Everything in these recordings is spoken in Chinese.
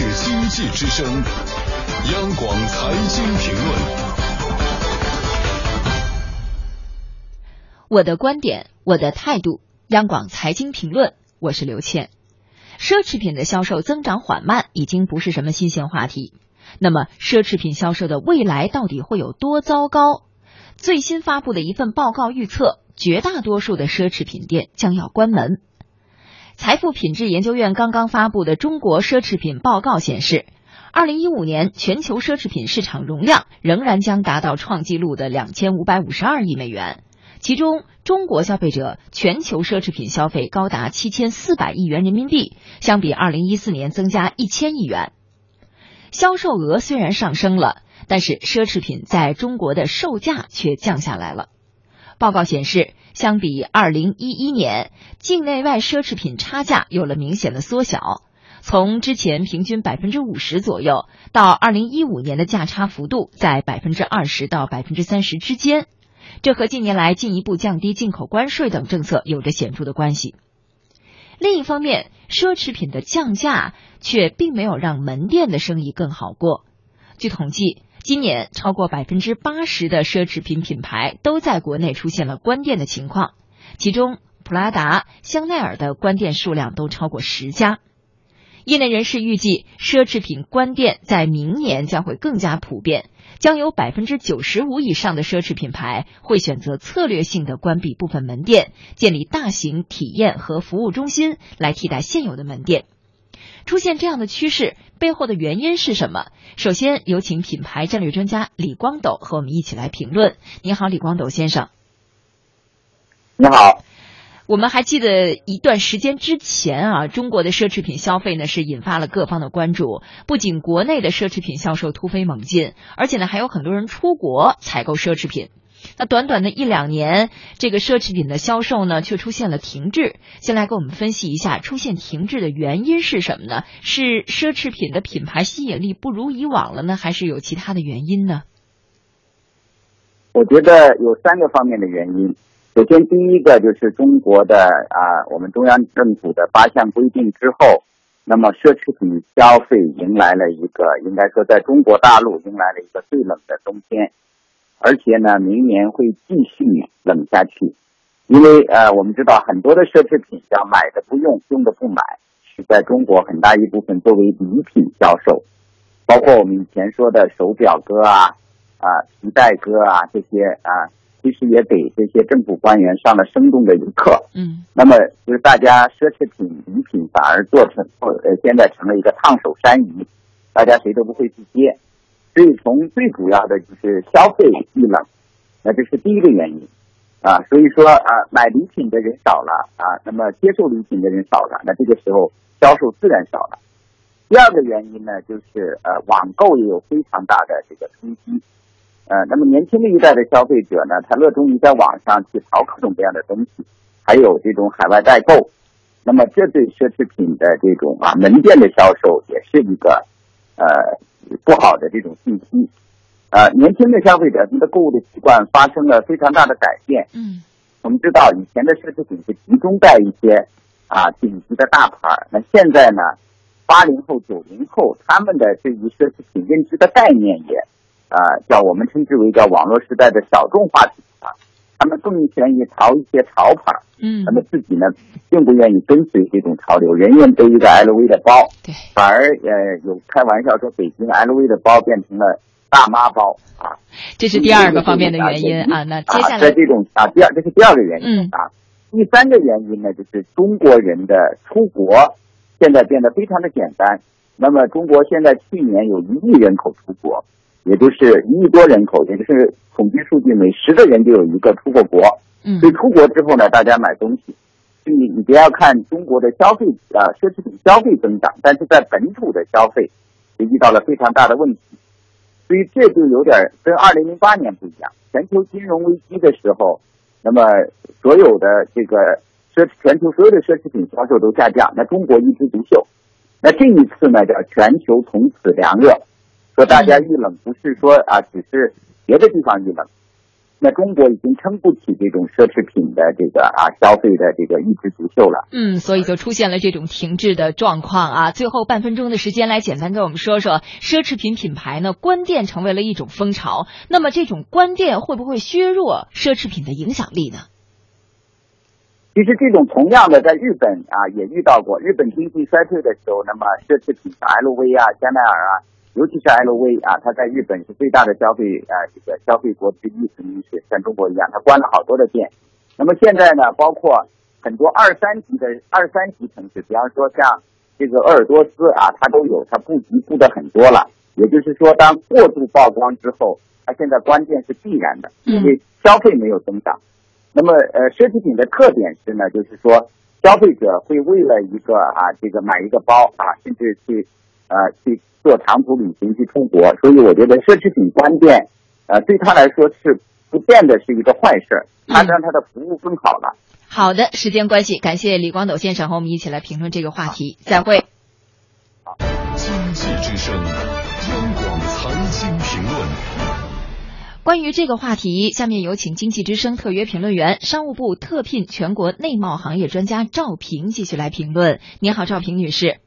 是经济之声，央广财经评论。我的观点，我的态度。央广财经评论，我是刘倩。奢侈品的销售增长缓慢，已经不是什么新鲜话题。那么，奢侈品销售的未来到底会有多糟糕？最新发布的一份报告预测，绝大多数的奢侈品店将要关门。财富品质研究院刚刚发布的《中国奢侈品报告》显示，二零一五年全球奢侈品市场容量仍然将达到创纪录的两千五百五十二亿美元。其中，中国消费者全球奢侈品消费高达七千四百亿元人民币，相比二零一四年增加一千亿元。销售额虽然上升了，但是奢侈品在中国的售价却降下来了。报告显示，相比二零一一年，境内外奢侈品差价有了明显的缩小，从之前平均百分之五十左右，到二零一五年的价差幅度在百分之二十到百分之三十之间。这和近年来进一步降低进口关税等政策有着显著的关系。另一方面，奢侈品的降价却并没有让门店的生意更好过。据统计，今年超过百分之八十的奢侈品品牌都在国内出现了关店的情况，其中普拉达、香奈儿的关店数量都超过十家。业内人士预计，奢侈品关店在明年将会更加普遍。将有百分之九十五以上的奢侈品牌会选择策略性的关闭部分门店，建立大型体验和服务中心来替代现有的门店。出现这样的趋势背后的原因是什么？首先有请品牌战略专家李光斗和我们一起来评论。你好，李光斗先生。你好。我们还记得一段时间之前啊，中国的奢侈品消费呢是引发了各方的关注。不仅国内的奢侈品销售突飞猛进，而且呢还有很多人出国采购奢侈品。那短短的一两年，这个奢侈品的销售呢却出现了停滞。先来给我们分析一下出现停滞的原因是什么呢？是奢侈品的品牌吸引力不如以往了呢，还是有其他的原因呢？我觉得有三个方面的原因。首先，第一个就是中国的啊，我们中央政府的八项规定之后，那么奢侈品消费迎来了一个，应该说在中国大陆迎来了一个最冷的冬天，而且呢，明年会继续冷下去，因为呃，我们知道很多的奢侈品叫买的不用，用的不买，是在中国很大一部分作为礼品销售，包括我们以前说的手表哥啊，啊皮带哥啊这些啊。其实也给这些政府官员上了生动的一课。嗯，那么就是大家奢侈品礼品反而做成呃现在成了一个烫手山芋，大家谁都不会去接。所以从最主要的就是消费遇冷，那这是第一个原因啊。所以说啊，买礼品的人少了啊，那么接受礼品的人少了，那这个时候销售自然少了。第二个原因呢，就是呃网购也有非常大的这个冲击。呃，那么年轻的一代的消费者呢，他热衷于在网上去淘各种各样的东西，还有这种海外代购，那么这对奢侈品的这种啊门店的销售也是一个呃不好的这种信息。呃，年轻的消费者他的购物的习惯发生了非常大的改变。嗯，我们知道以前的奢侈品是集中在一些啊顶级的大牌，那现在呢，八零后、九零后他们的对于奢侈品认知的概念也。啊，叫我们称之为叫网络时代的小众化品牌，他们更愿意淘一些潮牌，嗯，他们自己呢，并不愿意跟随这种潮流，人人背一个 LV 的包，对，反而呃有开玩笑说北京 LV 的包变成了大妈包啊，这是第二个方面的原因啊。那接下来。在这种啊，第二这是第二个原因啊，第三个原因呢，就是中国人的出国现在变得非常的简单。那么中国现在去年有一亿人口出国。也就是一亿多人口，也就是统计数据，每十个人就有一个出过国。嗯，所以出国之后呢，大家买东西，所以你不要看中国的消费啊，奢侈品消费增长，但是在本土的消费也遇到了非常大的问题。所以这就有点跟二零零八年不一样。全球金融危机的时候，那么所有的这个奢全球所有的奢侈品销售都下降，那中国一枝独秀。那这一次呢，叫全球从此凉热。说大家遇冷不是说啊，只是别的地方遇冷，那中国已经撑不起这种奢侈品的这个啊消费的这个一枝独秀了。嗯，所以就出现了这种停滞的状况啊。最后半分钟的时间，来简单跟我们说说奢侈品品牌呢关店成为了一种风潮，那么这种关店会不会削弱奢侈品的影响力呢？其实这种同样的，在日本啊也遇到过。日本经济衰退的时候，那么奢侈品像 LV 啊、香奈儿啊，尤其是 LV 啊，它在日本是最大的消费啊这个消费国之一，肯定是像中国一样，它关了好多的店。那么现在呢，包括很多二三级的二三级城市，比方说像这个鄂尔多斯啊，它都有，它布局布的很多了。也就是说，当过度曝光之后，它现在关店是必然的，因为消费没有增长。那么，呃，奢侈品的特点是呢，就是说，消费者会为了一个啊，这个买一个包啊，甚至去，呃，去做长途旅行去出国，所以我觉得奢侈品关店，呃，对他来说是不见得是一个坏事，他让他的服务更好了。好的，时间关系，感谢李光斗先生和我们一起来评论这个话题，再会。经济之声，央广财经评论。关于这个话题，下面有请经济之声特约评论员、商务部特聘全国内贸行业专家赵平继续来评论。您好，赵平女士。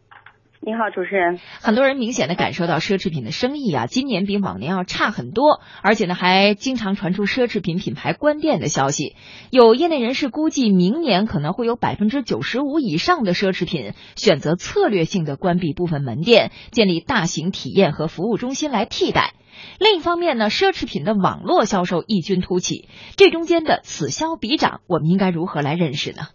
你好，主持人。很多人明显的感受到奢侈品的生意啊，今年比往年要差很多，而且呢，还经常传出奢侈品品牌关店的消息。有业内人士估计，明年可能会有百分之九十五以上的奢侈品选择策略性的关闭部分门店，建立大型体验和服务中心来替代。另一方面呢，奢侈品的网络销售异军突起，这中间的此消彼长，我们应该如何来认识呢？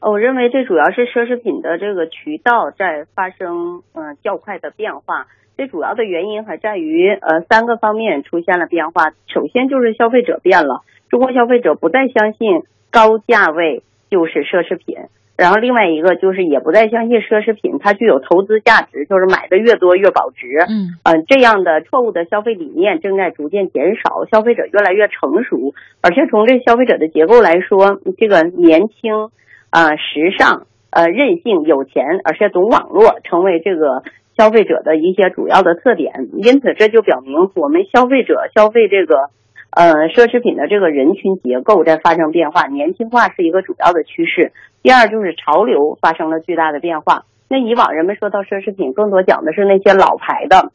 我认为这主要是奢侈品的这个渠道在发生嗯较快的变化，最主要的原因还在于呃三个方面出现了变化。首先就是消费者变了，中国消费者不再相信高价位就是奢侈品。然后另外一个就是也不再相信奢侈品它具有投资价值，就是买的越多越保值。嗯，呃，这样的错误的消费理念正在逐渐减少，消费者越来越成熟。而且从这消费者的结构来说，这个年轻、啊时尚、呃任性、有钱，而且懂网络，成为这个消费者的一些主要的特点。因此，这就表明我们消费者消费这个。呃，奢侈品的这个人群结构在发生变化，年轻化是一个主要的趋势。第二就是潮流发生了巨大的变化。那以往人们说到奢侈品，更多讲的是那些老牌的，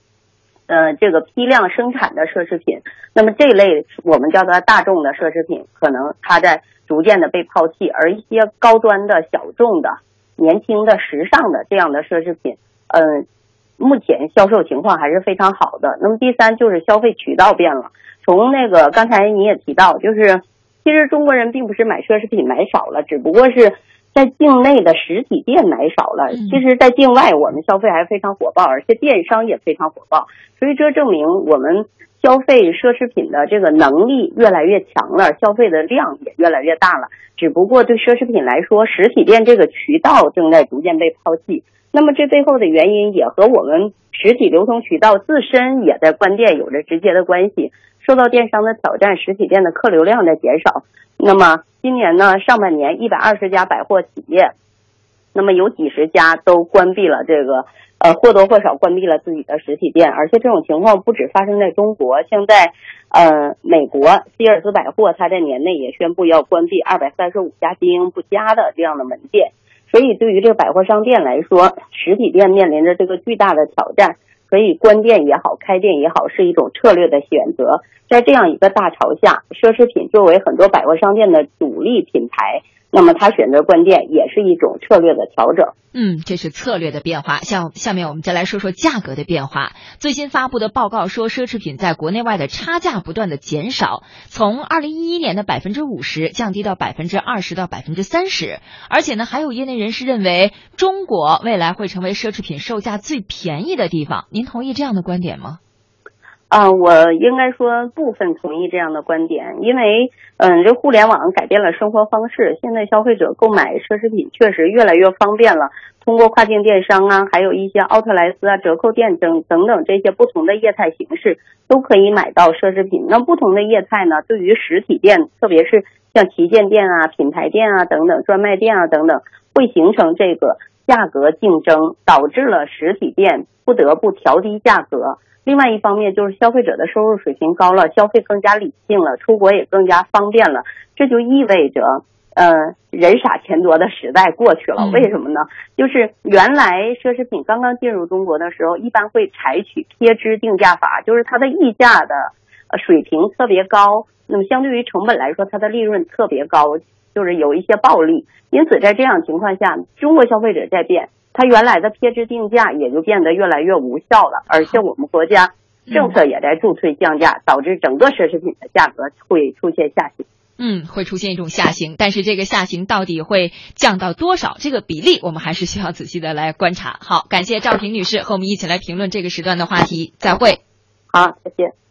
呃，这个批量生产的奢侈品。那么这一类我们叫做大众的奢侈品，可能它在逐渐的被抛弃，而一些高端的小众的、年轻的、时尚的这样的奢侈品，嗯，目前销售情况还是非常好的。那么第三就是消费渠道变了。从那个刚才你也提到，就是其实中国人并不是买奢侈品买少了，只不过是在境内的实体店买少了。其实，在境外我们消费还非常火爆，而且电商也非常火爆。所以这证明我们消费奢侈品的这个能力越来越强了，消费的量也越来越大了。只不过对奢侈品来说，实体店这个渠道正在逐渐被抛弃。那么这背后的原因也和我们实体流通渠道自身也在关店有着直接的关系。受到电商的挑战，实体店的客流量在减少。那么今年呢，上半年一百二十家百货企业，那么有几十家都关闭了这个，呃，或多或少关闭了自己的实体店。而且这种情况不止发生在中国，现在，呃，美国希尔斯百货它在年内也宣布要关闭二百三十五家经营不佳的这样的门店。所以对于这个百货商店来说，实体店面临着这个巨大的挑战。所以关店也好，开店也好，是一种策略的选择。在这样一个大潮下，奢侈品作为很多百货商店的主力品牌。那么他选择关店也是一种策略的调整。嗯，这是策略的变化。像下面我们再来说说价格的变化。最新发布的报告说，奢侈品在国内外的差价不断的减少，从二零一一年的百分之五十降低到百分之二十到百分之三十。而且呢，还有业内人士认为，中国未来会成为奢侈品售价最便宜的地方。您同意这样的观点吗？啊，我应该说部分同意这样的观点，因为嗯，这互联网改变了生活方式，现在消费者购买奢侈品确实越来越方便了。通过跨境电商啊，还有一些奥特莱斯啊、折扣店等等等这些不同的业态形式，都可以买到奢侈品。那不同的业态呢，对于实体店，特别是像旗舰店啊、品牌店啊等等、专卖店啊等等，会形成这个价格竞争，导致了实体店不得不调低价格。另外一方面，就是消费者的收入水平高了，消费更加理性了，出国也更加方便了。这就意味着，呃，人傻钱多的时代过去了。为什么呢？就是原来奢侈品刚刚进入中国的时候，一般会采取贴支定价法，就是它的溢价的呃水平特别高，那么相对于成本来说，它的利润特别高，就是有一些暴利。因此，在这样情况下，中国消费者在变。它原来的贴支定价也就变得越来越无效了，而且我们国家政策也在助推降价，导致整个奢侈品的价格会出现下行。嗯，会出现一种下行，但是这个下行到底会降到多少？这个比例我们还是需要仔细的来观察。好，感谢赵婷女士和我们一起来评论这个时段的话题，再会。好，再见。